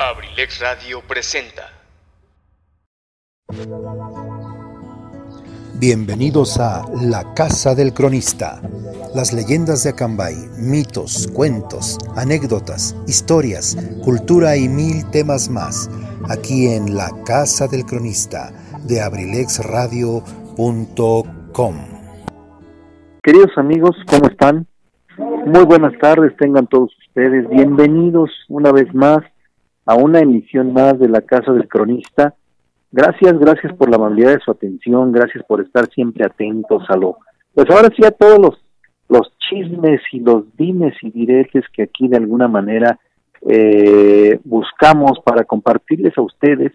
Abrilex Radio presenta. Bienvenidos a La Casa del Cronista. Las leyendas de Acambay, mitos, cuentos, anécdotas, historias, cultura y mil temas más. Aquí en La Casa del Cronista de abrilexradio.com. Queridos amigos, ¿cómo están? Muy buenas tardes, tengan todos ustedes. Bienvenidos una vez más a una emisión más de la Casa del Cronista. Gracias, gracias por la amabilidad de su atención, gracias por estar siempre atentos a lo, pues ahora sí a todos los, los chismes y los dimes y diretes que aquí de alguna manera eh, buscamos para compartirles a ustedes,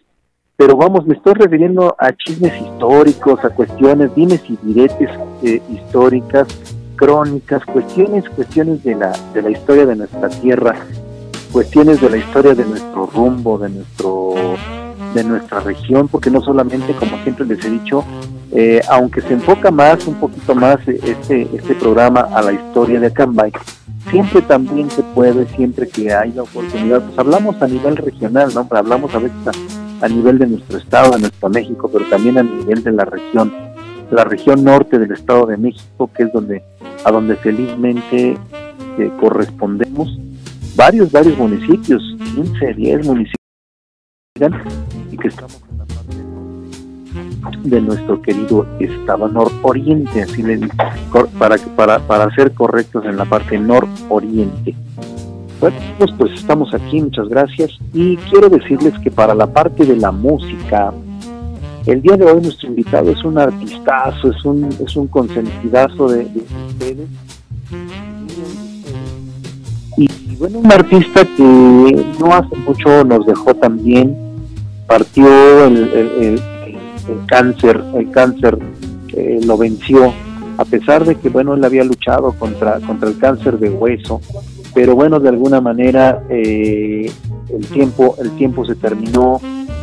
pero vamos, me estoy refiriendo a chismes históricos, a cuestiones, dimes y diretes eh, históricas, crónicas, cuestiones, cuestiones de la, de la historia de nuestra tierra, cuestiones de la historia de nuestro rumbo, de nuestro de nuestra región, porque no solamente, como siempre les he dicho, eh, aunque se enfoca más, un poquito más este, este programa a la historia de Acambay, siempre también se puede, siempre que hay la oportunidad, pues hablamos a nivel regional, ¿no? Hablamos a veces a, nivel de nuestro estado, de nuestro México, pero también a nivel de la región, la región norte del estado de México, que es donde, a donde felizmente eh, correspondemos varios, varios municipios, 15, 10 municipios, y que estamos en la parte de nuestro querido estado nororiente, así le digo, para, para, para ser correctos en la parte nororiente. Bueno, pues, pues estamos aquí, muchas gracias, y quiero decirles que para la parte de la música, el día de hoy nuestro invitado es un artistazo, es un, es un consentidazo de, de ustedes bueno, un artista que no hace mucho nos dejó también, partió el, el, cáncer, el cáncer eh, lo venció, a pesar de que bueno, él había luchado contra, contra el cáncer de hueso, pero bueno, de alguna manera eh, el, tiempo, el tiempo se terminó,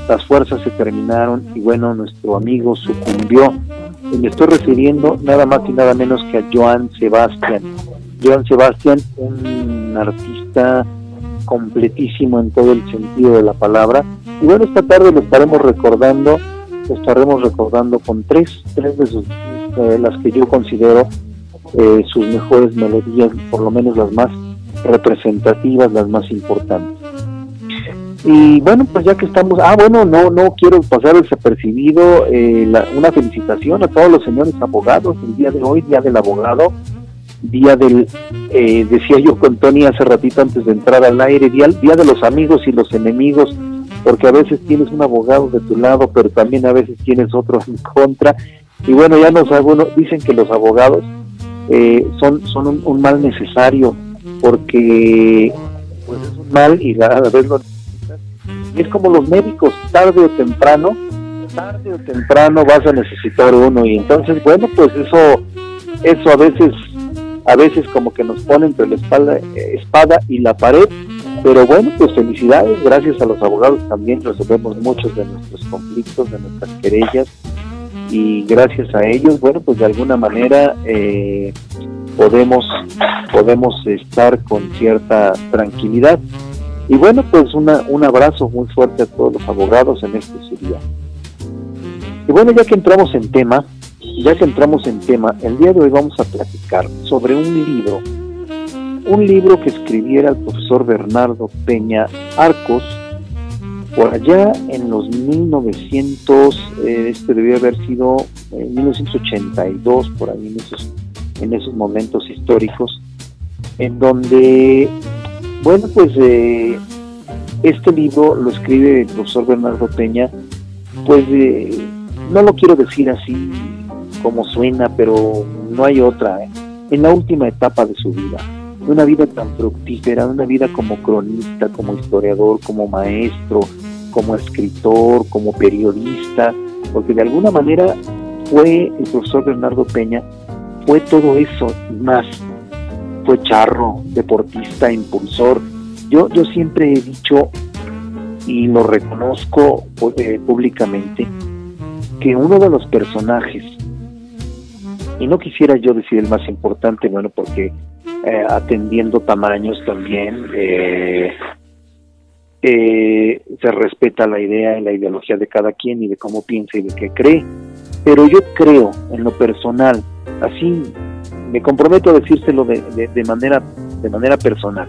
las fuerzas se terminaron y bueno, nuestro amigo sucumbió. Y me estoy refiriendo nada más y nada menos que a Joan Sebastián. Joan Sebastián, un artista completísimo en todo el sentido de la palabra. Y bueno, esta tarde lo estaremos recordando, lo estaremos recordando con tres, tres de sus, eh, las que yo considero eh, sus mejores melodías, por lo menos las más representativas, las más importantes. Y bueno, pues ya que estamos, ah, bueno, no, no quiero pasar desapercibido eh, una felicitación a todos los señores abogados el día de hoy, Día del Abogado, día del, eh, decía yo con Tony hace ratito antes de entrar al aire, día, día de los amigos y los enemigos, porque a veces tienes un abogado de tu lado, pero también a veces tienes otro en contra. Y bueno, ya nos algunos dicen que los abogados eh, son, son un, mal necesario, porque pues es un mal y a la vez lo Y es como los médicos, tarde o temprano, tarde o temprano vas a necesitar uno. Y entonces, bueno, pues eso, eso a veces a veces como que nos pone entre la espalda, eh, espada y la pared, pero bueno, pues felicidades, gracias a los abogados también resolvemos muchos de nuestros conflictos, de nuestras querellas, y gracias a ellos, bueno, pues de alguna manera eh, podemos, podemos estar con cierta tranquilidad. Y bueno, pues una, un abrazo muy fuerte a todos los abogados en este día. Y bueno, ya que entramos en tema, ya que entramos en tema, el día de hoy vamos a platicar sobre un libro, un libro que escribiera el profesor Bernardo Peña Arcos, por allá en los 1900, eh, este debía haber sido en 1982, por ahí en esos, en esos momentos históricos, en donde, bueno, pues eh, este libro lo escribe el profesor Bernardo Peña, pues eh, no lo quiero decir así como suena, pero no hay otra, ¿eh? en la última etapa de su vida, una vida tan fructífera, una vida como cronista, como historiador, como maestro, como escritor, como periodista, porque de alguna manera fue el profesor Bernardo Peña, fue todo eso más, fue charro, deportista, impulsor. Yo, yo siempre he dicho y lo reconozco eh, públicamente que uno de los personajes y no quisiera yo decir el más importante, bueno, porque eh, atendiendo tamaños también, eh, eh, se respeta la idea y la ideología de cada quien y de cómo piensa y de qué cree. Pero yo creo, en lo personal, así me comprometo a decírselo de, de, manera, de manera personal,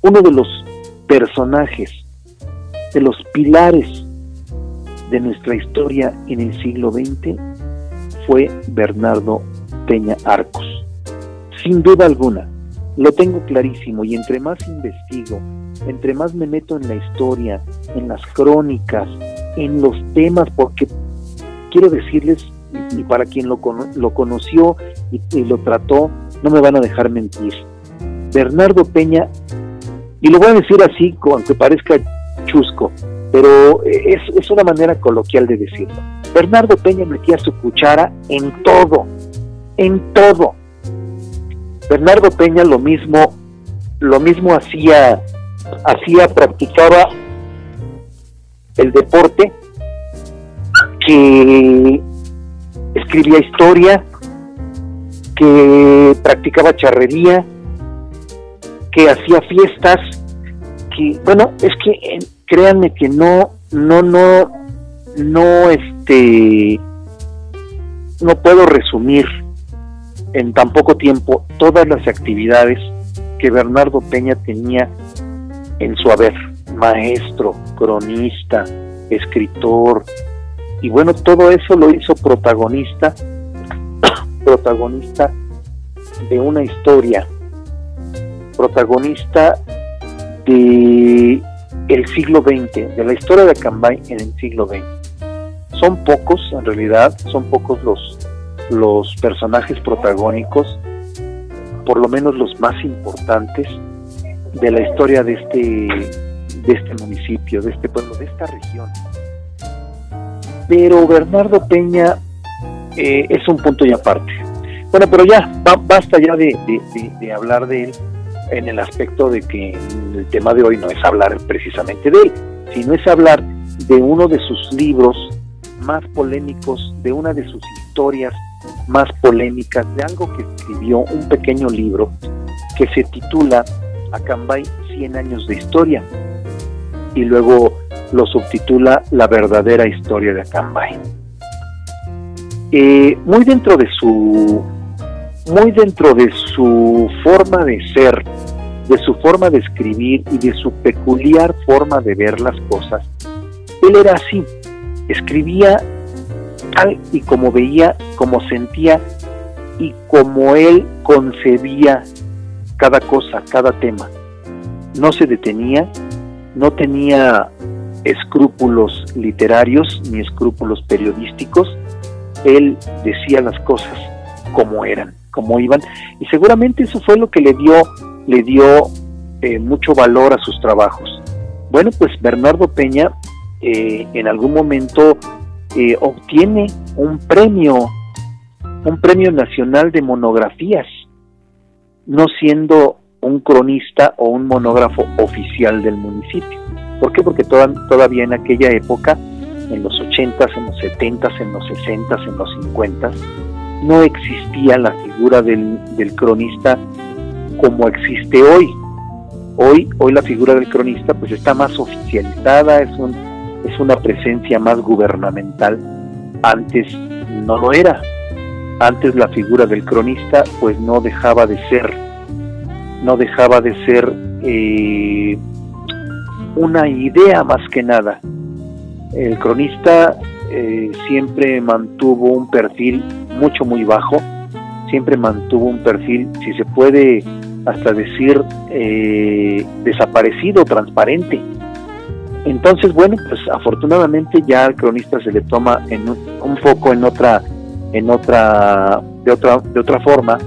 uno de los personajes, de los pilares de nuestra historia en el siglo XX fue Bernardo Peña Arcos. Sin duda alguna, lo tengo clarísimo y entre más investigo, entre más me meto en la historia, en las crónicas, en los temas, porque quiero decirles, y para quien lo, lo conoció y, lo trató, no me van a dejar mentir. Bernardo Peña, y lo voy a decir así, aunque parezca chusco, pero es una manera coloquial de decirlo. Bernardo Peña metía su cuchara en todo, en todo. Bernardo Peña lo mismo, lo mismo hacía, hacía, practicaba el deporte, que escribía historia, que practicaba charrería, que hacía fiestas, que bueno, es que créanme que no, no, no, no, este, no puedo resumir en tan poco tiempo todas las actividades que Bernardo Peña tenía en su haber, maestro, cronista, escritor, y bueno, todo eso lo hizo protagonista, protagonista de una historia, protagonista de el siglo XX, de la historia de Acambay en el siglo XX. Son pocos, en realidad, son pocos los, los personajes protagónicos, por lo menos los más importantes de la historia de este, de este municipio, de este pueblo, de esta región. Pero Bernardo Peña eh, es un punto y aparte. Bueno, pero ya, basta ya de, de hablar de él en el aspecto de que el tema de hoy no es hablar precisamente de él, sino es hablar de uno de sus libros más polémicos, de una de sus historias más polémicas, de algo que escribió, un pequeño libro que se titula Acambay 100 años de historia y luego lo subtitula La verdadera historia de Acambay. Eh, muy dentro de su muy dentro de su forma de ser, de su forma de escribir y de su peculiar forma de ver las cosas, él era así, escribía tal y como veía, como sentía y como él concebía cada cosa, cada tema. No se detenía, no tenía escrúpulos literarios ni escrúpulos periodísticos, él decía las cosas como eran como iban. Y seguramente eso fue lo que le dio le dio eh, mucho valor a sus trabajos. Bueno pues Bernardo Peña eh, en algún momento eh, obtiene un premio un premio nacional de monografías no siendo un cronista o un monógrafo oficial del municipio ¿por qué? porque todavía en aquella época en los 80s, en los 70s, en los 60s, en los 50s no existía la figura del, cronista como existe hoy. Hoy, hoy la figura del cronista pues está más oficializada, es, un, es una presencia más gubernamental. Antes no lo era. Antes la figura del cronista pues no dejaba de ser, no dejaba de ser eh, una idea más que nada. El cronista eh, siempre mantuvo un perfil mucho, muy bajo, siempre mantuvo un perfil, si se puede hasta decir, eh, desaparecido, transparente. Entonces, bueno, pues afortunadamente ya al cronista se le toma en un, un poco en otra, en otra, de otra, de otra forma,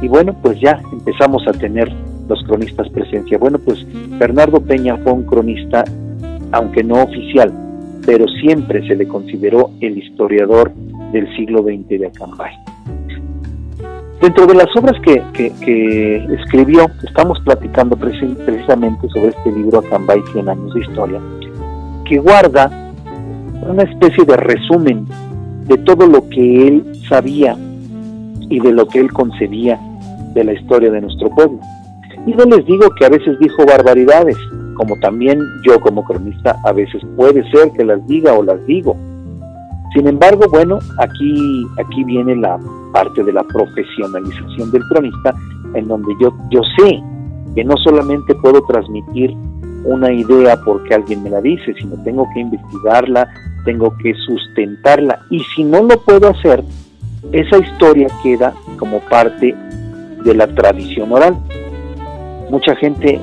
y bueno, pues ya empezamos a tener los cronistas presencia. Bueno, pues Bernardo Peña fue un cronista, aunque no oficial, pero siempre se le consideró el historiador del siglo XX de Acambay. Dentro de las obras que, escribió, estamos platicando precisamente sobre este libro Acambay 100 años de historia, que guarda una especie de resumen de todo lo que él sabía y de lo que él concebía de la historia de nuestro pueblo. Y no les digo que a veces dijo barbaridades, como también yo como cronista a veces puede ser que las diga o las digo. Sin embargo, bueno, aquí, aquí viene la parte de la profesionalización del cronista, en donde yo, yo sé que no solamente puedo transmitir una idea porque alguien me la dice, sino tengo que investigarla, tengo que sustentarla. Y si no lo puedo hacer, esa historia queda como parte de la tradición oral. Mucha gente,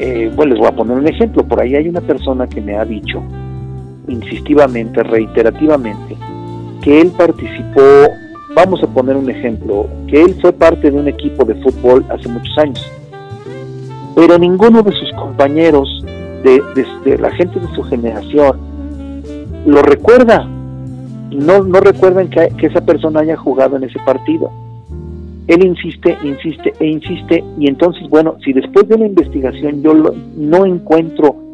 eh, bueno, les voy a poner un ejemplo, por ahí hay una persona que me ha dicho insistivamente, reiterativamente, que él participó, vamos a poner un ejemplo, que él fue parte de un equipo de fútbol hace muchos años, pero ninguno de sus compañeros, de, la gente de su generación, lo recuerda, no, no recuerdan que, que esa persona haya jugado en ese partido. Él insiste, insiste e insiste y entonces, bueno, si después de una investigación yo no encuentro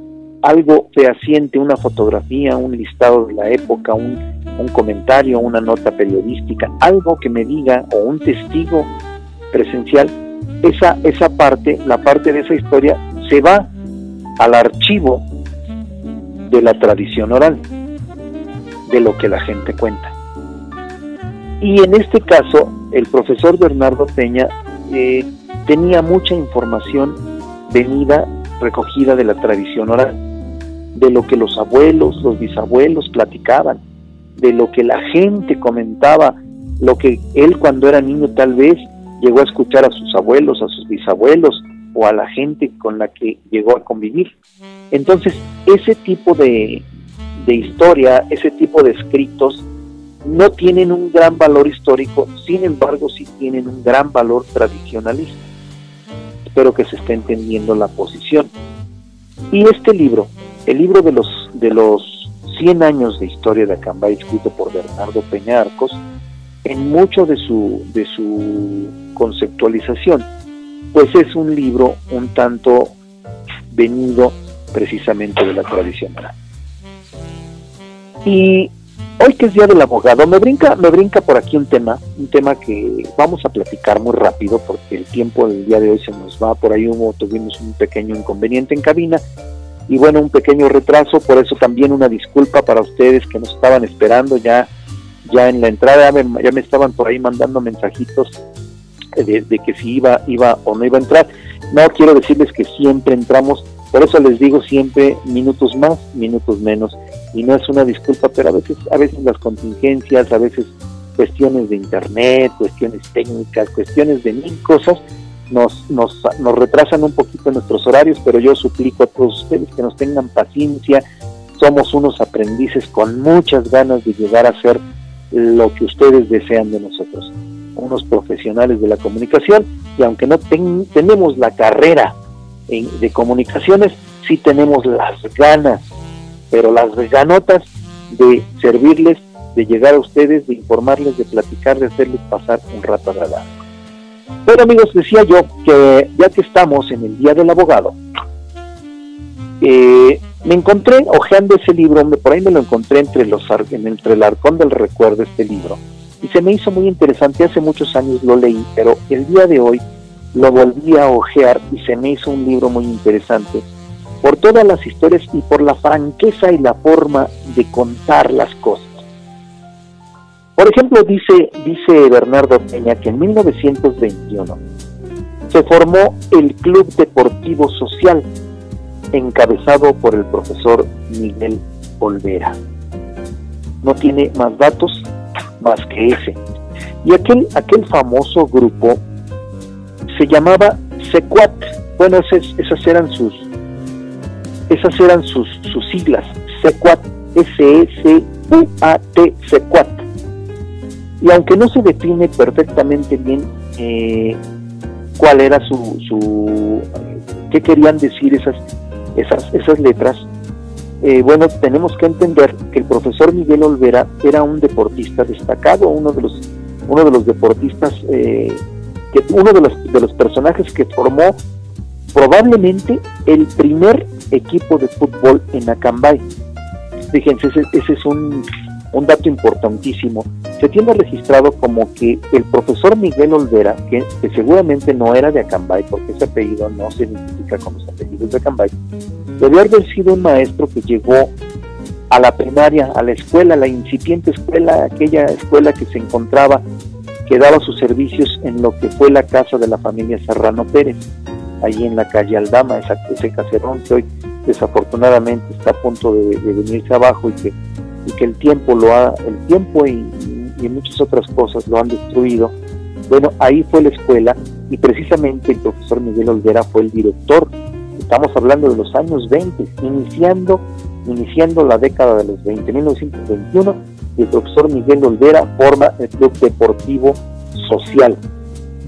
algo fehaciente, una fotografía, un listado de la época, un, comentario, una nota periodística, algo que me diga o un testigo presencial, esa, esa parte, la parte de esa historia, se va al archivo de la tradición oral, de lo que la gente cuenta. Y en este caso, el profesor Bernardo Peña eh, tenía mucha información venida, recogida de la tradición oral, de lo que los abuelos, los bisabuelos platicaban, de lo que la gente comentaba, lo que él cuando era niño tal vez llegó a escuchar a sus abuelos, a sus bisabuelos o a la gente con la que llegó a convivir. Entonces, ese tipo de, de historia, ese tipo de escritos, no tienen un gran valor histórico, sin embargo sí tienen un gran valor tradicionalista. Espero que se esté entendiendo la posición. Y este libro, el libro de los, de los 100 años de historia de Acambay, escrito por Bernardo Peña Arcos, en mucho de su, de su conceptualización, pues es un libro un tanto venido precisamente de la tradición oral. Y hoy que es Día del Abogado, me brinca, me brinca por aquí un tema, un tema que vamos a platicar muy rápido porque el tiempo del día de hoy se nos va, por ahí hubo, tuvimos un pequeño inconveniente en cabina y bueno, un pequeño retraso, por eso también una disculpa para ustedes que nos estaban esperando ya, ya en la entrada, ya me, estaban por ahí mandando mensajitos de, de, que si iba, iba o no iba a entrar. No quiero decirles que siempre entramos, por eso les digo siempre minutos más, minutos menos, y no es una disculpa, pero a veces, a veces las contingencias, a veces cuestiones de internet, cuestiones técnicas, cuestiones de mil cosas, nos, nos, retrasan un poquito nuestros horarios, pero yo suplico a todos ustedes que nos tengan paciencia. Somos unos aprendices con muchas ganas de llegar a ser lo que ustedes desean de nosotros, unos profesionales de la comunicación y aunque no tenemos la carrera de comunicaciones, sí tenemos las ganas, pero las ganotas de servirles, de llegar a ustedes, de informarles, de platicar, de hacerles pasar un rato agradable. Pero amigos, decía yo que ya que estamos en el Día del Abogado, eh, me encontré hojeando ese libro, por ahí me lo encontré entre, los, entre el arcón del recuerdo este libro, y se me hizo muy interesante, hace muchos años lo leí, pero el día de hoy lo volví a hojear y se me hizo un libro muy interesante por todas las historias y por la franqueza y la forma de contar las cosas. Por ejemplo, dice, dice Bernardo Peña que en 1921 se formó el Club Deportivo Social, encabezado por el profesor Miguel Olvera. No tiene más datos más que ese. Y aquel, aquel famoso grupo se llamaba Secuat. Bueno, esas, esas eran sus esas eran sus, sus siglas, Secuat, S-E-C-U-A-T, Secuat y aunque no se define perfectamente bien eh, cuál era su, su qué querían decir esas esas esas letras eh, bueno tenemos que entender que el profesor Miguel Olvera era un deportista destacado uno de los uno de los deportistas eh, que uno de los de los personajes que formó probablemente el primer equipo de fútbol en Acambay. Fíjense ese es un un dato importantísimo, se tiene registrado como que el profesor Miguel Olvera, que, seguramente no era de Acambay, porque ese apellido no se identifica con los apellidos de Acambay, debió haber sido un maestro que llegó a la primaria, a la escuela, la incipiente escuela, aquella escuela que se encontraba, que daba sus servicios en lo que fue la casa de la familia Serrano Pérez, allí en la calle Aldama, ese caserón que hoy desafortunadamente está a punto de, venirse abajo y que, y que el tiempo lo ha, el tiempo y, y muchas otras cosas lo han destruido. Bueno, ahí fue la escuela y precisamente el profesor Miguel Olvera fue el director. Estamos hablando de los años 20, iniciando, iniciando la década de los 20, 1921, y el profesor Miguel Olvera forma el Club Deportivo Social.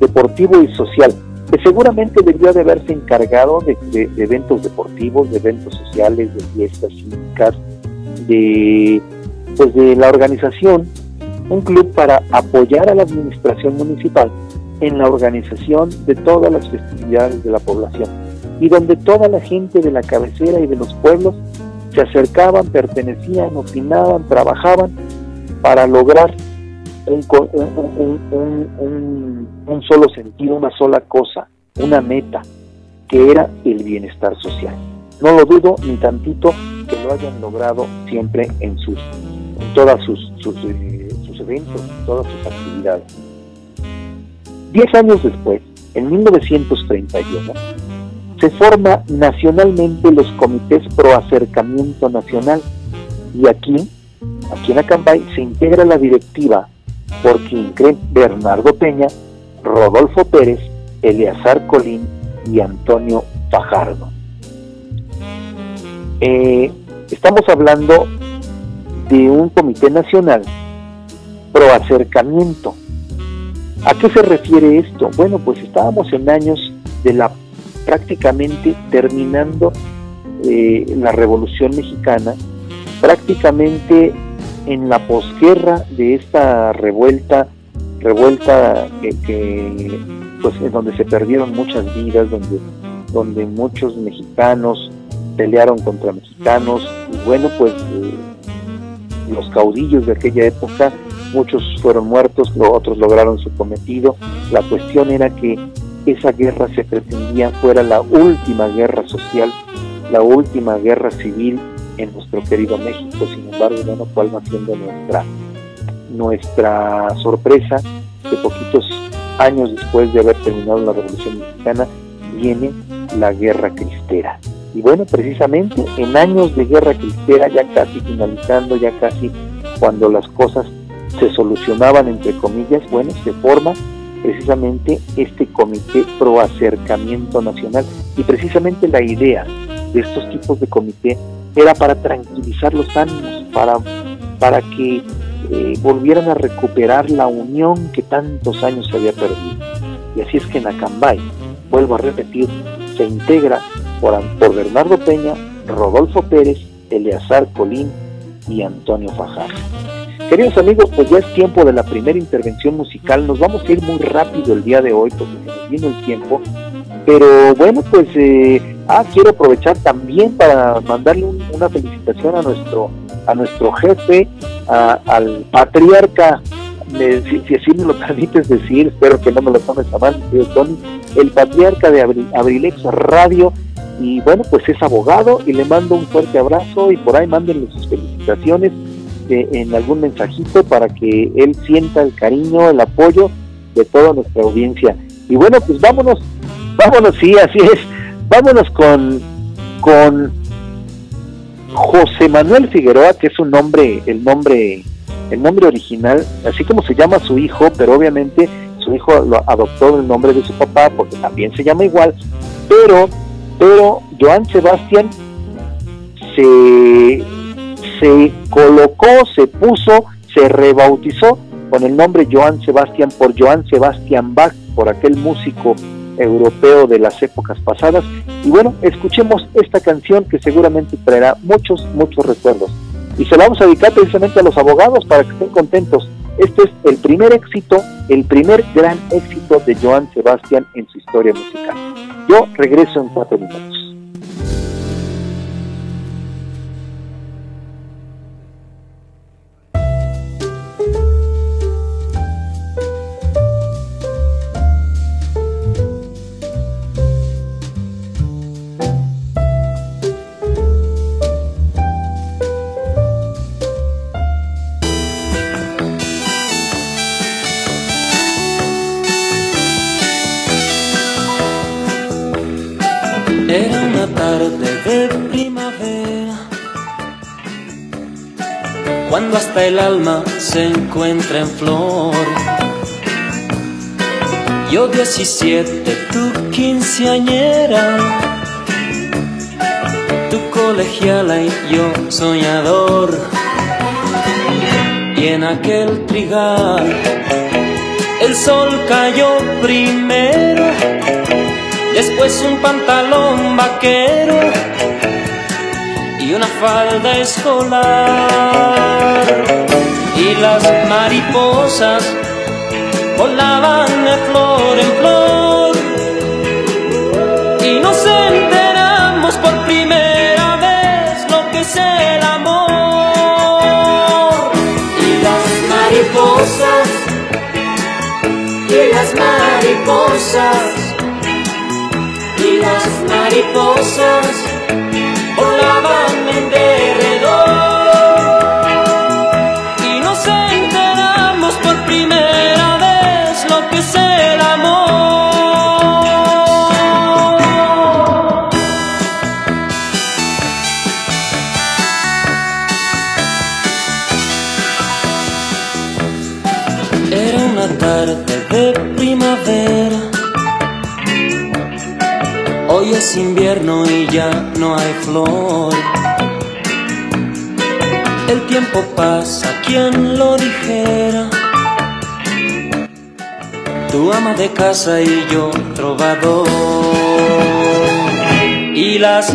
Deportivo y Social, que seguramente debió de haberse encargado de, eventos deportivos, de eventos sociales, de fiestas cívicas, de, pues de la organización, un club para apoyar a la administración municipal en la organización de todas las festividades de la población y donde toda la gente de la cabecera y de los pueblos se acercaban, pertenecían, opinaban, trabajaban para lograr un, un, solo sentido, una sola cosa, una meta, que era el bienestar social. No lo dudo ni tantito que lo hayan logrado siempre en sus en todas sus, sus, eh, sus eventos, en todas sus actividades. Diez años después, en 1931, se forma nacionalmente los comités pro acercamiento nacional y aquí, aquí en Acambay, se integra la directiva por quien creen Bernardo Peña, Rodolfo Pérez, Eleazar Colín y Antonio Fajardo. Eh, estamos hablando de un comité nacional pro acercamiento ¿A qué se refiere esto? Bueno, pues estábamos en años de la prácticamente terminando eh, la Revolución Mexicana, prácticamente en la posguerra de esta revuelta, revuelta que, pues en donde se perdieron muchas vidas, donde, donde muchos mexicanos pelearon contra mexicanos, y bueno, pues eh, los caudillos de aquella época muchos fueron muertos, otros lograron su cometido. La cuestión era que esa guerra se pretendía fuera la última guerra social, la última guerra civil en nuestro querido México. Sin embargo, bueno, cuál va siendo nuestra, nuestra sorpresa que poquitos años después de haber terminado la Revolución Mexicana viene la guerra cristera. Y bueno, precisamente en años de guerra cristera, ya casi finalizando, ya casi cuando las cosas se solucionaban entre comillas, bueno, se forma precisamente este comité pro acercamiento nacional y precisamente la idea de estos tipos de comité era para tranquilizar los ánimos, para, para que eh, volvieran a recuperar la unión que tantos años se había perdido. Y así es que en Acambay, vuelvo a repetir, se integra por, Bernardo Peña, Rodolfo Pérez, Eleazar Colín y Antonio Fajardo. Queridos amigos, pues ya es tiempo de la primera intervención musical. Nos vamos a ir muy rápido el día de hoy porque se nos vino el tiempo. Pero bueno, pues eh, ah, quiero aprovechar también para mandarle una felicitación a nuestro a nuestro jefe, al patriarca, si, así me lo permites decir, espero que no me lo tomes a mal, Tony, el patriarca de Abrilex Radio. Y bueno, pues es abogado y le mando un fuerte abrazo y por ahí mándenle sus felicitaciones en algún mensajito para que él sienta el cariño, el apoyo de toda nuestra audiencia. Y bueno, pues vámonos, vámonos, sí, así es, vámonos con, con José Manuel Figueroa, que es un nombre, el nombre, el nombre original, así como se llama su hijo, pero obviamente su hijo lo adoptó el nombre de su papá porque también se llama igual, pero, pero Joan Sebastián se se colocó, se puso, se rebautizó con el nombre Johann Sebastian por Johann Sebastian Bach, por aquel músico europeo de las épocas pasadas. Y bueno, escuchemos esta canción que seguramente traerá muchos, muchos recuerdos. Y se la vamos a dedicar precisamente a los abogados para que estén contentos. Este es el primer éxito, el primer gran éxito de Johann Sebastian en su historia musical. Yo regreso en cuatro minutos. Cuando hasta el alma se encuentra en flor. Yo 17, tú quinceañera, tu colegiala y yo soñador. Y en aquel trigal el sol cayó primero, después un pantalón vaquero una falda escolar. Y las mariposas volaban de flor en flor y nos enteramos por primera vez lo que es el amor. Y las mariposas y las mariposas y las mariposas volaban y nos enteramos por primera vez lo que es el amor. Era una tarde de primavera. Hoy es invierno y ya no hay flor. Tiempo pasa, quien lo dijera. Tu ama de casa y yo trovador. Y las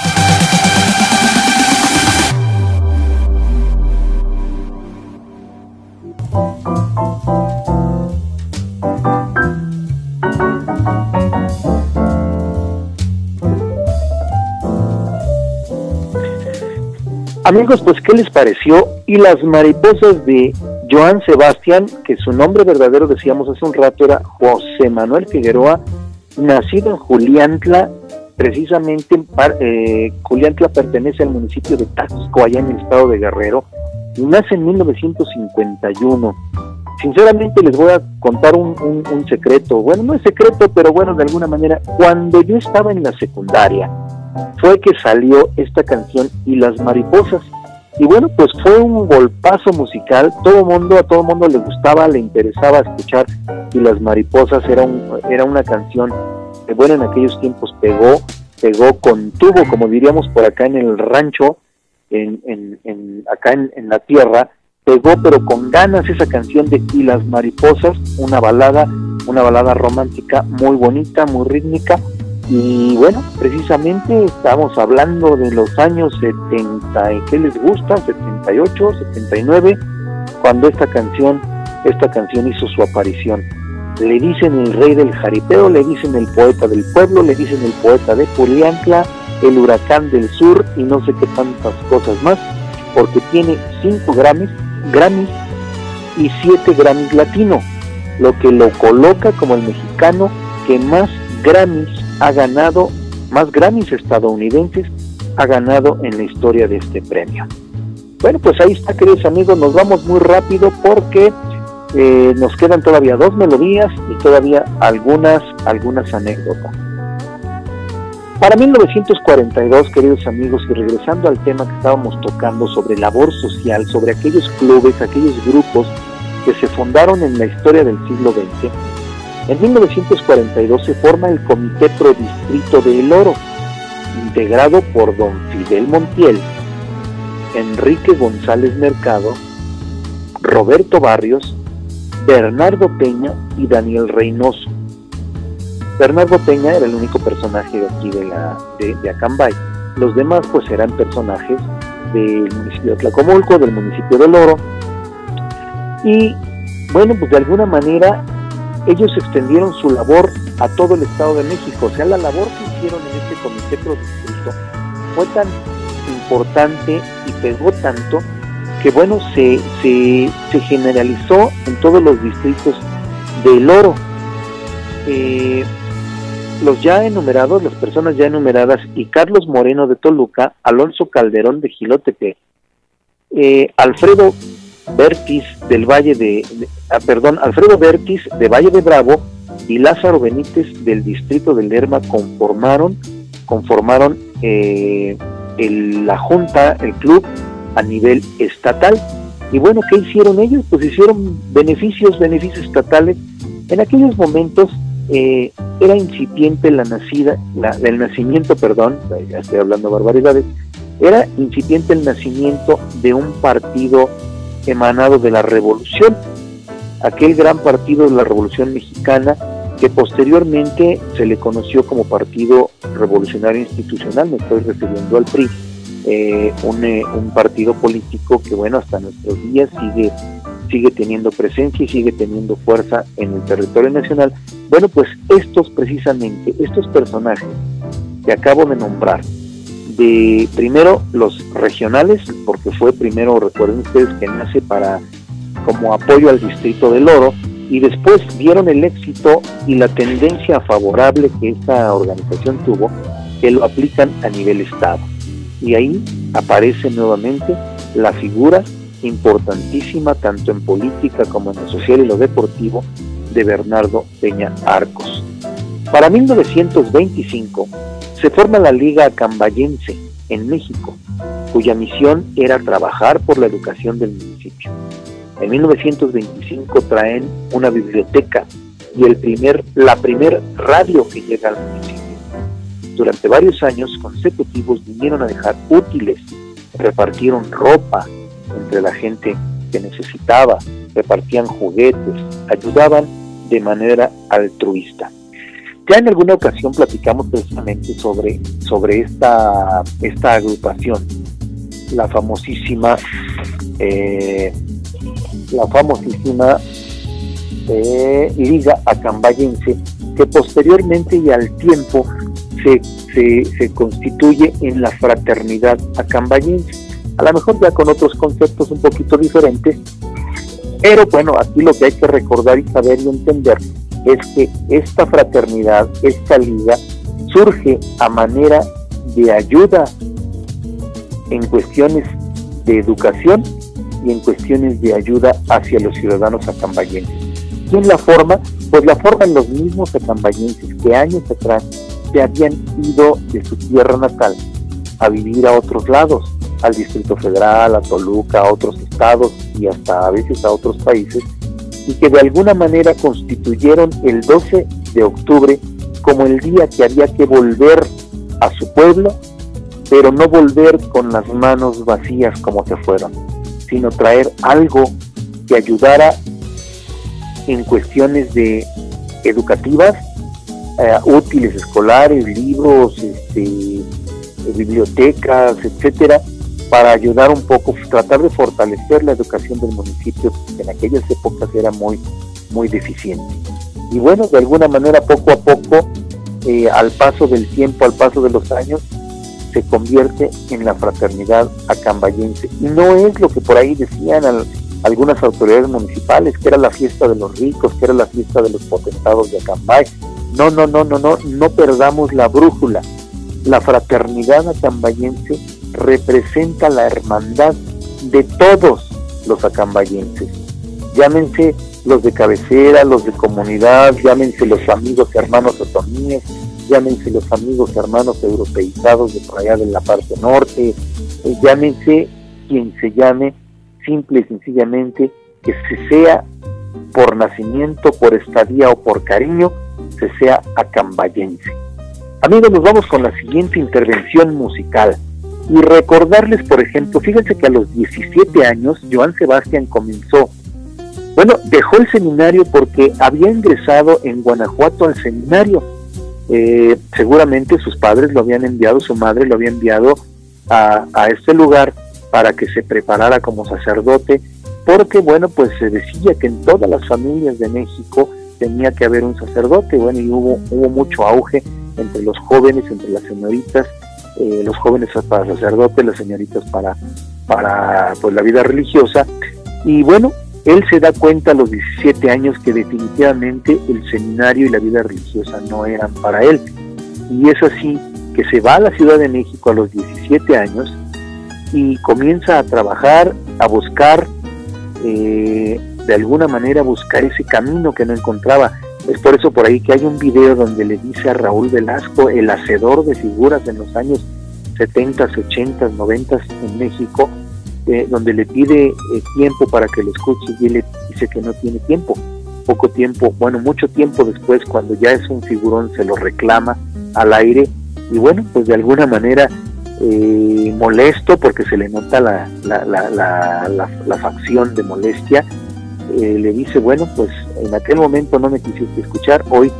Amigos, pues, ¿qué les pareció? Y las mariposas de Joan Sebastián, que su nombre verdadero, decíamos hace un rato, era José Manuel Figueroa, nacido en Juliantla, precisamente eh, Juliantla pertenece al municipio de Taxco, allá en el estado de Guerrero, y nace en 1951. Sinceramente les voy a contar un, un- un secreto, bueno, no es secreto, pero bueno, de alguna manera, cuando yo estaba en la secundaria, fue que salió esta canción y las mariposas. Y bueno, pues fue un golpazo musical, todo mundo, a todo mundo le gustaba, le interesaba escuchar. Y las mariposas era, un, era una canción que bueno en aquellos tiempos pegó, pegó con tubo, como diríamos por acá en el rancho, en, en, acá en, en la tierra, pegó pero con ganas esa canción de Y las mariposas, una balada, una balada romántica muy bonita, muy rítmica, y bueno, precisamente estamos hablando de los años 70, ¿qué les gusta? 78, 79, cuando esta canción, esta canción hizo su aparición. Le dicen el rey del jaripeo, le dicen el poeta del pueblo, le dicen el poeta de Puliancla, el huracán del sur y no sé qué tantas cosas más, porque tiene 5 Grammys, Grammys y 7 Grammys latino, lo que lo coloca como el mexicano que más Grammys ha ganado, más Grammys estadounidenses ha ganado en la historia de este premio. Bueno, pues ahí está, queridos amigos, nos vamos muy rápido porque eh, nos quedan todavía dos melodías y todavía algunas, algunas anécdotas. Para 1942, queridos amigos, y regresando al tema que estábamos tocando sobre labor social, sobre aquellos clubes, aquellos grupos que se fundaron en la historia del siglo XX, en 1942 se forma el Comité Pro Distrito de El Oro, integrado por don Fidel Montiel, Enrique González Mercado, Roberto Barrios, Bernardo Peña y Daniel Reynoso. Bernardo Peña era el único personaje de aquí de, la, Acambay. Los demás pues eran personajes del municipio de Tlacomulco, del municipio de Oro. Y bueno, pues de alguna manera ellos extendieron su labor a todo el Estado de México. O sea, la labor que hicieron en este comité pro distrito fue tan importante y pegó tanto que, bueno, se, se, generalizó en todos los distritos del oro. Eh, los ya enumerados, las personas ya enumeradas, y Carlos Moreno de Toluca, Alonso Calderón de Gilotepe, eh, Alfredo Bertis del Valle de, ah, perdón, Alfredo Bertis de Valle de Bravo y Lázaro Benítez del distrito de Lerma conformaron conformaron eh, la junta, el club a nivel estatal. Y bueno, ¿qué hicieron ellos? Pues hicieron beneficios, beneficios estatales. En aquellos momentos eh, era incipiente la nacida, la, el nacimiento, perdón, ya estoy hablando barbaridades, era incipiente el nacimiento de un partido emanado de la revolución, aquel gran partido de la revolución mexicana que posteriormente se le conoció como Partido Revolucionario Institucional, me estoy refiriendo al PRI, eh, un, eh, un, partido político que bueno hasta nuestros días sigue sigue teniendo presencia y sigue teniendo fuerza en el territorio nacional. Bueno, pues estos precisamente, estos personajes que acabo de nombrar, primero los regionales, porque fue primero, recuerden ustedes, que nace para como apoyo al distrito del oro, y después vieron el éxito y la tendencia favorable que esta organización tuvo, que lo aplican a nivel Estado. Y ahí aparece nuevamente la figura importantísima, tanto en política como en lo social y lo deportivo, de Bernardo Peña Arcos. Para 1925, se forma la Liga Acambayense en México, cuya misión era trabajar por la educación del municipio. En 1925 traen una biblioteca y el primer, la primer radio que llega al municipio. Durante varios años consecutivos vinieron a dejar útiles, repartieron ropa entre la gente que necesitaba, repartían juguetes, ayudaban de manera altruista. Ya en alguna ocasión platicamos precisamente sobre, sobre esta, esta agrupación, la famosísima, eh, la famosísima eh, Liga Acambayense, que posteriormente y al tiempo se, se, se constituye en la Fraternidad Acambayense. A lo mejor ya con otros conceptos un poquito diferentes, pero bueno, aquí lo que hay que recordar y saber y entender es que esta fraternidad, esta liga, surge a manera de ayuda en cuestiones de educación y en cuestiones de ayuda hacia los ciudadanos acambayenses. ¿Quién la forma? Pues la forman los mismos acambayenses que años atrás se habían ido de su tierra natal a vivir a otros lados al Distrito Federal, a Toluca, a otros estados y hasta a veces a otros países, y que de alguna manera constituyeron el 12 de octubre como el día que había que volver a su pueblo, pero no volver con las manos vacías como se fueron, sino traer algo que ayudara en cuestiones de educativas, eh, útiles escolares, libros, este, bibliotecas, etcétera, para ayudar un poco, tratar de fortalecer la educación del municipio, que en aquellas épocas era muy, muy deficiente. Y bueno, de alguna manera, poco a poco, eh, al paso del tiempo, al paso de los años, se convierte en la fraternidad acambayense. Y no es lo que por ahí decían algunas autoridades municipales, que era la fiesta de los ricos, que era la fiesta de los potentados de Acambay. No, no, no, no, no, no perdamos la brújula. La fraternidad acambayense representa la hermandad de todos los acambayenses. Llámense los de cabecera, los de comunidad, llámense los amigos hermanos otomíes, llámense los amigos hermanos europeizados de por allá de la parte norte, eh, llámense quien se llame, simple y sencillamente, que se sea por nacimiento, por estadía o por cariño, se sea acambayense. Amigos, nos vamos con la siguiente intervención musical. Y recordarles, por ejemplo, fíjense que a los 17 años Joan Sebastián comenzó, bueno, dejó el seminario porque había ingresado en Guanajuato al seminario. Eh, seguramente sus padres lo habían enviado, su madre lo había enviado a, a este lugar para que se preparara como sacerdote, porque bueno, pues se decía que en todas las familias de México tenía que haber un sacerdote, bueno, y hubo, hubo mucho auge entre los jóvenes, entre las señoritas, eh, los jóvenes para sacerdotes, las señoritas para, para pues, la vida religiosa. Y bueno, él se da cuenta a los 17 años que definitivamente el seminario y la vida religiosa no eran para él. Y es así que se va a la Ciudad de México a los 17 años y comienza a trabajar, a buscar, eh, de alguna manera, buscar ese camino que no encontraba. Es por eso por ahí que hay un video donde le dice a Raúl Velasco, el hacedor de figuras en los años 70, 80, 90 en México, eh, donde le pide eh, tiempo para que lo escuche y le dice que no tiene tiempo. Poco tiempo, bueno, mucho tiempo después, cuando ya es un figurón, se lo reclama al aire y bueno, pues de alguna manera eh, molesto porque se le nota la, la, la, la facción de molestia eh, le dice, bueno, pues en aquel momento no me quisiste escuchar, hoy,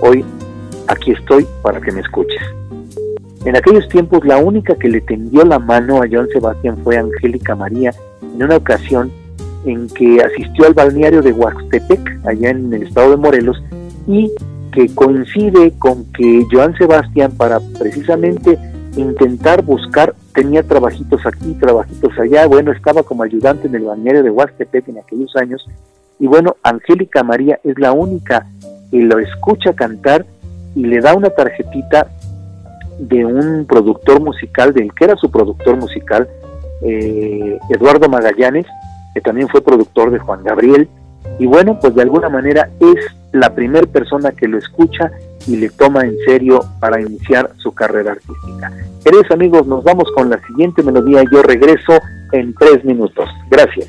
hoy aquí estoy para que me escuches. En aquellos tiempos la única que le tendió la mano a John Sebastián fue Angélica María en una ocasión en que asistió al balneario de Huastepec, allá en el estado de Morelos, y que coincide con que Joan Sebastián, para precisamente intentar buscar tenía trabajitos aquí, trabajitos allá, bueno, estaba como ayudante en el balneario de Huastepec en aquellos años, y bueno, Angélica María es la única que lo escucha cantar y le da una tarjetita de un productor musical, del que era su productor musical, eh, Eduardo Magallanes, que también fue productor de Juan Gabriel, y bueno, pues de alguna manera es la primera persona que lo escucha y le toma en serio para iniciar su carrera artística. Queridos amigos, nos vamos con la siguiente melodía. Yo regreso en tres minutos. Gracias.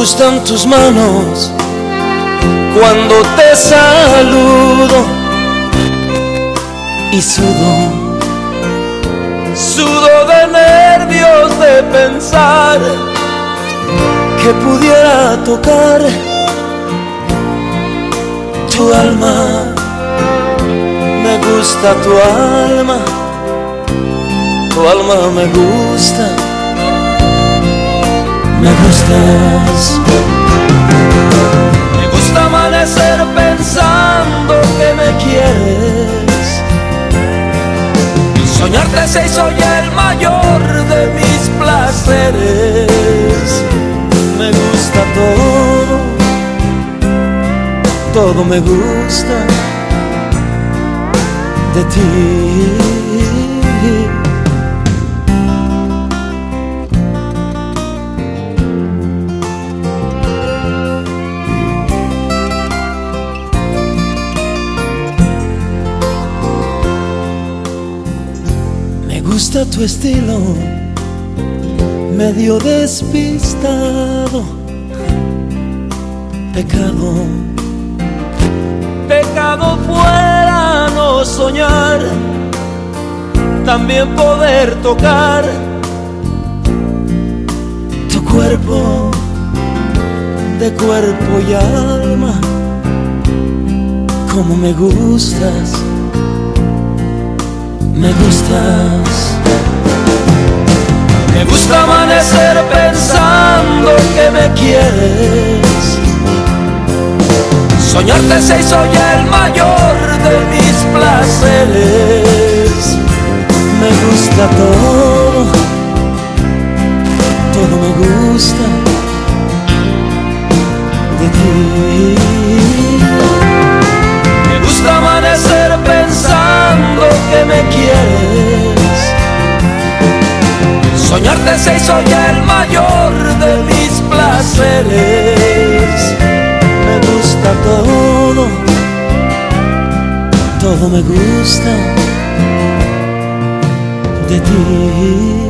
Gustan tus manos cuando te saludo y sudo, sudo de nervios de pensar que pudiera tocar tu alma. Me gusta tu alma, tu alma me gusta, me gustas. Me gusta amanecer pensando que me quieres. Soñarte se hizo ya el mayor de mis placeres. Me gusta todo, todo me gusta de ti. Gusta tu estilo, medio despistado. Pecado, pecado fuera no soñar, también poder tocar tu cuerpo de cuerpo y alma, como me gustas me gustas. Soñarte se hizo ya el mayor de mis placeres. Me gusta todo, todo me gusta de ti. Me gusta amanecer pensando que me quieres. Soñarte se hizo ya el mayor de mis Me gusta todo, todo me gusta de ti.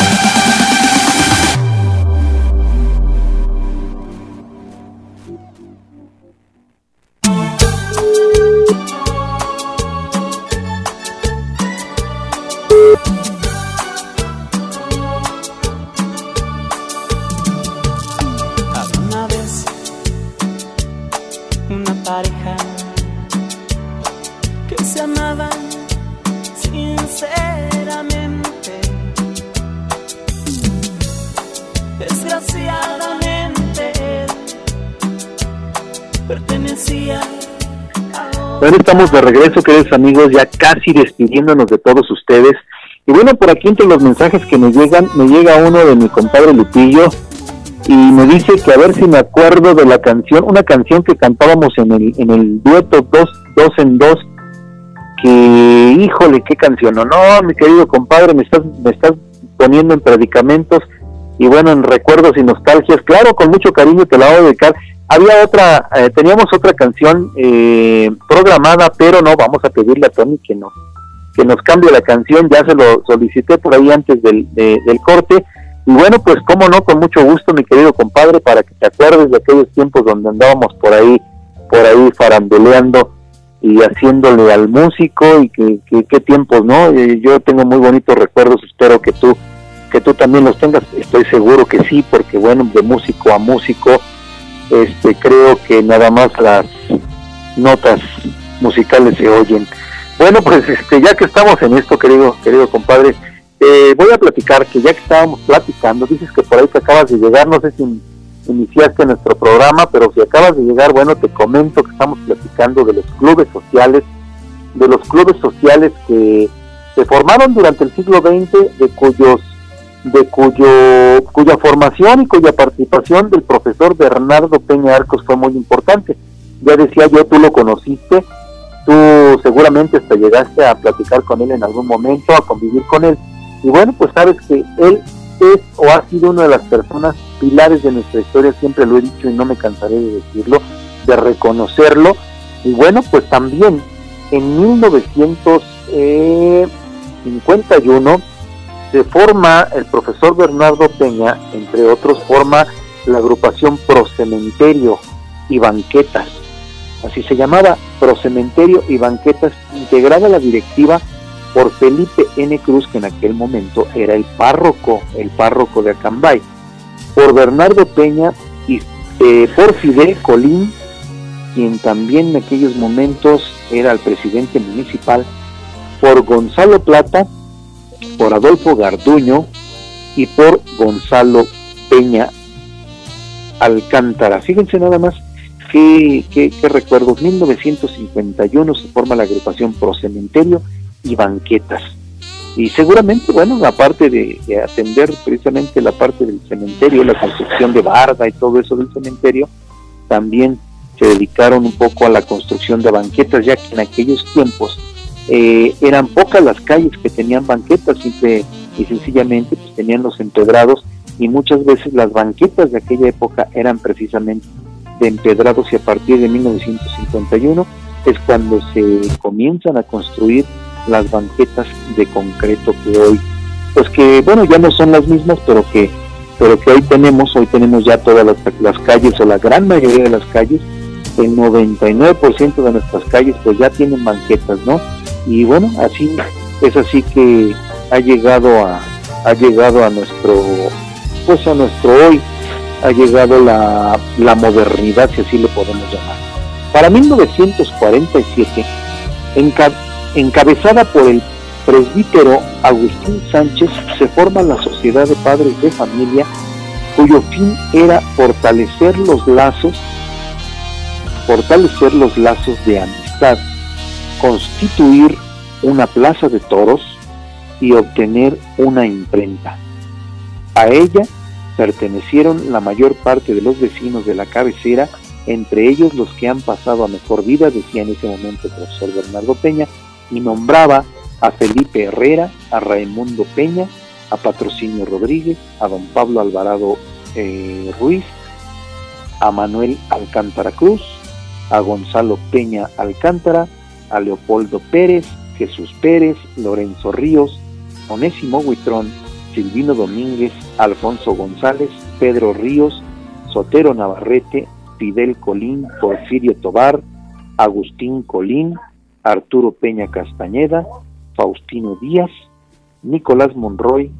Estamos de regreso, queridos amigos, ya casi despidiéndonos de todos ustedes. Y bueno, por aquí entre los mensajes que me llegan, me llega uno de mi compadre Lupillo y me dice que a ver si me acuerdo de la canción, una canción que cantábamos en el, en el dueto dos, dos en dos, que híjole, qué canción, no, no, mi querido compadre, me estás, me estás poniendo en predicamentos y bueno, en recuerdos y nostalgias, claro, con mucho cariño te la voy a dedicar. Había otra, eh, teníamos otra canción eh, programada, pero no, vamos a pedirle a Tony que no, que nos cambie la canción, ya se lo solicité por ahí antes del, corte, y bueno, pues cómo no, con mucho gusto, mi querido compadre, para que te acuerdes de aquellos tiempos donde andábamos por ahí, por ahí faranduleando y haciéndole al músico y que, qué tiempos, ¿no? Eh, yo tengo muy bonitos recuerdos, espero que tú que tú también los tengas, estoy seguro que sí, porque bueno, de músico a músico, este creo que nada más las notas musicales se oyen. Bueno, pues este ya que estamos en esto, querido querido compadre, eh, voy a platicar que ya que estábamos platicando, dices que por ahí te acabas de llegar, no sé si iniciaste nuestro programa, pero si acabas de llegar, bueno, te comento que estamos platicando de los clubes sociales, de los clubes sociales que se formaron durante el siglo XX, de cuyos de cuyo cuya formación y cuya participación del profesor Bernardo Peña Arcos fue muy importante. Ya decía yo, tú lo conociste, tú seguramente hasta llegaste a platicar con él en algún momento, a convivir con él. Y bueno, pues sabes que él es o ha sido una de las personas pilares de nuestra historia, siempre lo he dicho y no me cansaré de decirlo, de reconocerlo. Y bueno, pues también en 1951 se forma el profesor Bernardo Peña, entre otros, forma la agrupación Procementerio y Banquetas. Así se llamaba, Procementerio y Banquetas, integrada la directiva por Felipe N. Cruz, que en aquel momento era el párroco, el párroco de Acambay, por Bernardo Peña y eh, por Fidel Colín, quien también en aquellos momentos era el presidente municipal, por Gonzalo Plata, por Adolfo Garduño y por Gonzalo Peña Alcántara. Fíjense nada más qué, qué, recuerdos. 1951 se forma la agrupación Pro Cementerio y Banquetas. Y seguramente, bueno, aparte de, de, atender precisamente la parte del cementerio, la construcción de barda y todo eso del cementerio, también se dedicaron un poco a la construcción de banquetas, ya que en aquellos tiempos eh, eran pocas las calles que tenían banquetas, y sencillamente pues, tenían los empedrados y muchas veces las banquetas de aquella época eran precisamente de empedrados y a partir de 1951 es cuando se comienzan a construir las banquetas de concreto que hoy, pues que bueno, ya no son las mismas, pero que pero que hoy tenemos, hoy tenemos ya todas las calles o la gran mayoría de las calles, el 99% de nuestras calles pues ya tienen banquetas, ¿no? y bueno así es así que ha llegado a ha llegado a nuestro pues a nuestro hoy ha llegado la, la modernidad si así le podemos llamar para 1947 encabezada por el presbítero Agustín Sánchez se forma la Sociedad de Padres de Familia cuyo fin era fortalecer los lazos fortalecer los lazos de amistad constituir una plaza de toros y obtener una imprenta. A ella pertenecieron la mayor parte de los vecinos de la cabecera, entre ellos los que han pasado a mejor vida, decía en ese momento el profesor Bernardo Peña, y nombraba a Felipe Herrera, a Raimundo Peña, a Patrocinio Rodríguez, a don Pablo Alvarado eh, Ruiz, a Manuel Alcántara Cruz, a Gonzalo Peña Alcántara, a Leopoldo Pérez, Jesús Pérez, Lorenzo Ríos, Onésimo Huitrón, Silvino Domínguez, Alfonso González, Pedro Ríos, Sotero Navarrete, Fidel Colín, Porfirio Tobar, Agustín Colín, Arturo Peña Castañeda, Faustino Díaz, Nicolás Monroy,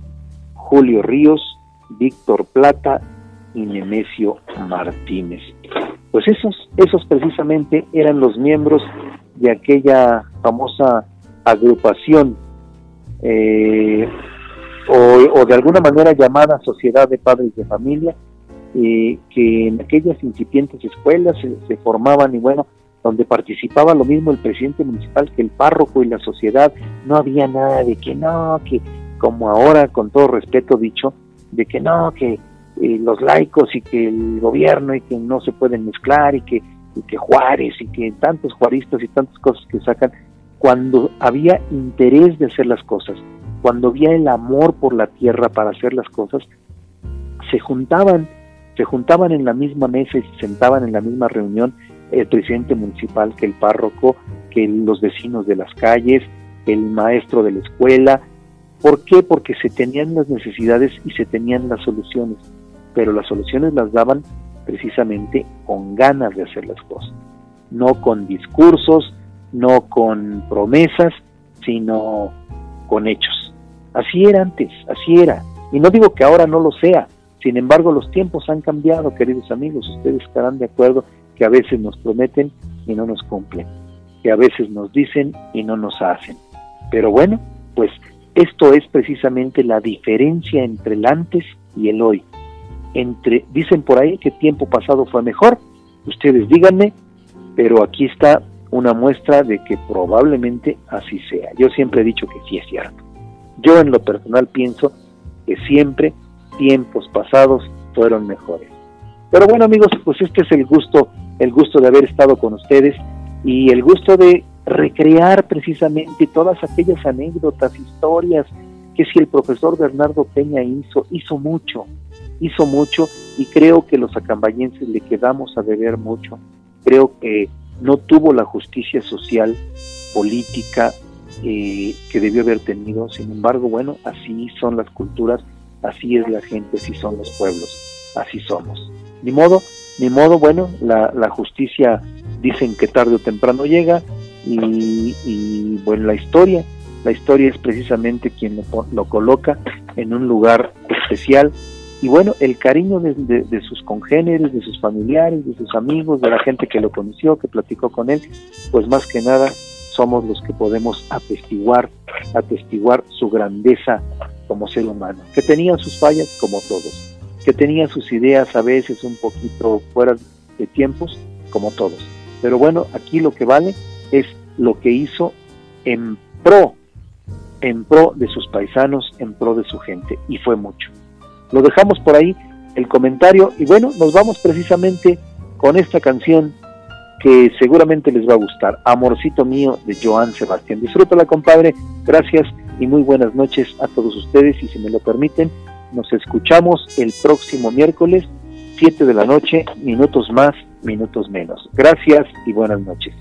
Julio Ríos, Víctor Plata y Nemesio Martínez. Pues esos, esos precisamente eran los miembros de aquella famosa agrupación eh, o, de alguna manera llamada Sociedad de Padres de Familia, que en aquellas incipientes escuelas se, formaban y bueno, donde participaba lo mismo el presidente municipal que el párroco y la sociedad, no había nada de que no, que como ahora, con todo respeto dicho, de que no, que eh, los laicos y que el gobierno y que no se pueden mezclar y que, y que Juárez y que tantos juaristas y tantas cosas que sacan, cuando había interés de hacer las cosas, cuando había el amor por la tierra para hacer las cosas, se juntaban, se juntaban en la misma mesa y se sentaban en la misma reunión el presidente municipal, que el párroco, que los vecinos de las calles, el maestro de la escuela. ¿Por qué? Porque se tenían las necesidades y se tenían las soluciones, pero las soluciones las daban precisamente con ganas de hacer las cosas, no con discursos, no con promesas, sino con hechos. Así era antes, así era. Y no digo que ahora no lo sea, sin embargo los tiempos han cambiado, queridos amigos, ustedes estarán de acuerdo que a veces nos prometen y no nos cumplen, que a veces nos dicen y no nos hacen. Pero bueno, pues esto es precisamente la diferencia entre el antes y el hoy. Entre, dicen por ahí que tiempo pasado fue mejor, ustedes díganme, pero aquí está una muestra de que probablemente así sea. Yo siempre he dicho que sí es cierto. Yo en lo personal pienso que siempre tiempos pasados fueron mejores. Pero bueno amigos, pues este es el gusto, el gusto de haber estado con ustedes y el gusto de recrear precisamente todas aquellas anécdotas, historias que si el profesor Bernardo Peña hizo, hizo mucho, hizo mucho y creo que los acambayenses le quedamos a deber mucho. Creo que no tuvo la justicia social, política eh, que debió haber tenido. Sin embargo, bueno, así son las culturas, así es la gente, así son los pueblos, así somos. Ni modo, ni modo, bueno, la, la justicia dicen que tarde o temprano llega y, y, bueno, la historia, la historia es precisamente quien lo, lo coloca en un lugar especial. Y bueno, el cariño de, de, de, sus congéneres, de sus familiares, de sus amigos, de la gente que lo conoció, que platicó con él, pues más que nada somos los que podemos atestiguar, atestiguar su grandeza como ser humano, que tenía sus fallas como todos, que tenía sus ideas a veces un poquito fuera de tiempos como todos. Pero bueno, aquí lo que vale es lo que hizo en pro, en pro de sus paisanos, en pro de su gente, y fue mucho. Lo dejamos por ahí el comentario y bueno, nos vamos precisamente con esta canción que seguramente les va a gustar, Amorcito mío de Joan Sebastián. Disfrútala, compadre. Gracias y muy buenas noches a todos ustedes y si me lo permiten, nos escuchamos el próximo miércoles, 7 de la noche, minutos más, minutos menos. Gracias y buenas noches.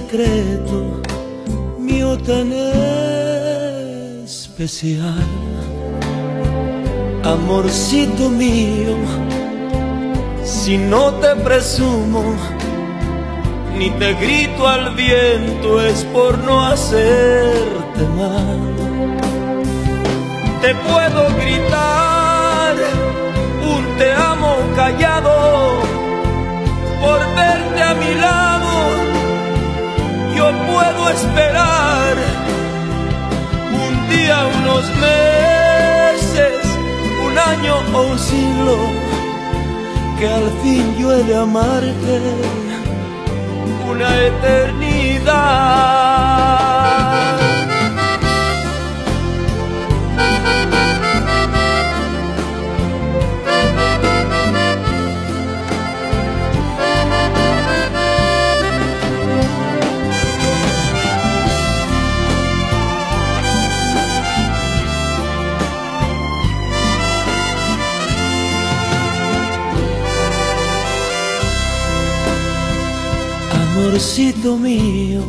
Secreto, mío tan especial. Amorcito mío, si no te presumo, ni te grito al viento, es por no hacerte mal. Te puedo gritar un te amo callado por verte a mi lado. Puedo esperar un día, unos meses, un año o un siglo, que al fin yo he de amarte una eternidad. Amorcito mío,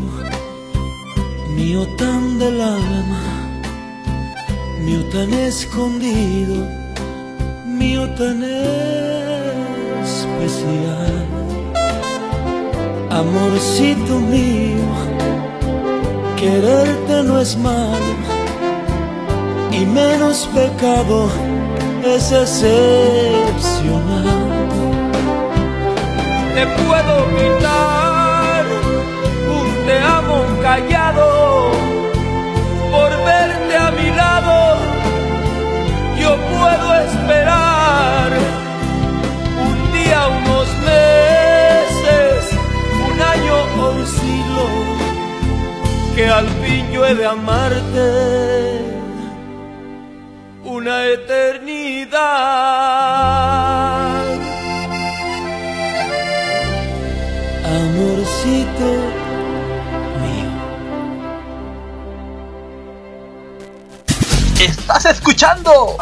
mío tan del alma, mío tan escondido, mío tan especial. Amorcito mío, quererte no es malo y menos pecado es excepcional. Te puedo quitar callado por verte a mi lado. Yo puedo esperar un día, unos meses, un año o un siglo, que al fin yo he de amarte una eternidad. Estás escuchando.